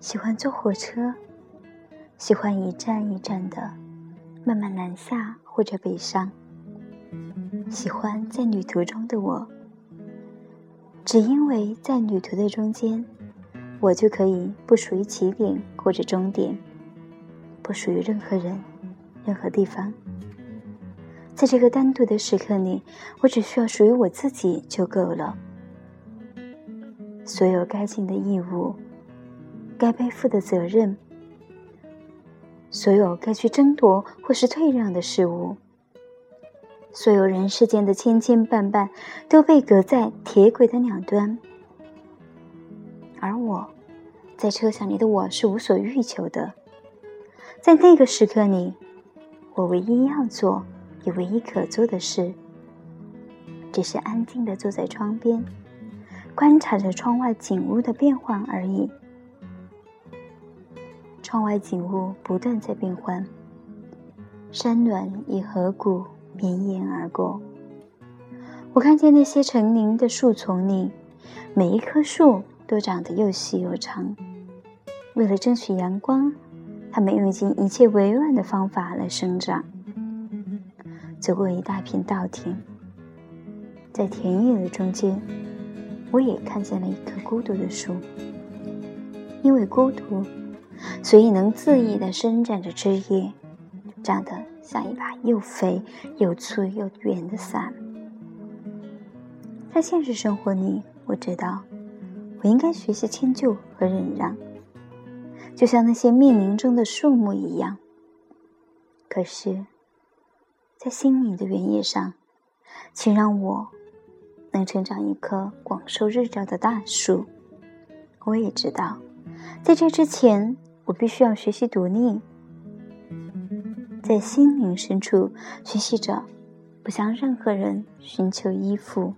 喜欢坐火车，喜欢一站一站的慢慢南下或者北上。喜欢在旅途中的我，只因为在旅途的中间，我就可以不属于起点或者终点，不属于任何人、任何地方。在这个单独的时刻里，我只需要属于我自己就够了。所有该尽的义务，该背负的责任，所有该去争夺或是退让的事物，所有人世间的千千绊绊，都被隔在铁轨的两端。而我，在车厢里的我是无所欲求的。在那个时刻里，我唯一要做。也唯一可做的事，只是安静的坐在窗边，观察着窗外景物的变换而已。窗外景物不断在变换，山峦与河谷绵延而过。我看见那些成林的树丛里，每一棵树都长得又细又长。为了争取阳光，它们用尽一切委婉的方法来生长。走过一大片稻田，在田野的中间，我也看见了一棵孤独的树。因为孤独，所以能恣意的伸展着枝叶，长得像一把又肥又粗又圆的伞。在现实生活里，我知道我应该学习迁就和忍让，就像那些密林中的树木一样。可是。在心灵的原野上，请让我能成长一棵广受日照的大树。我也知道，在这之前，我必须要学习独立，在心灵深处学习着不向任何人寻求依附。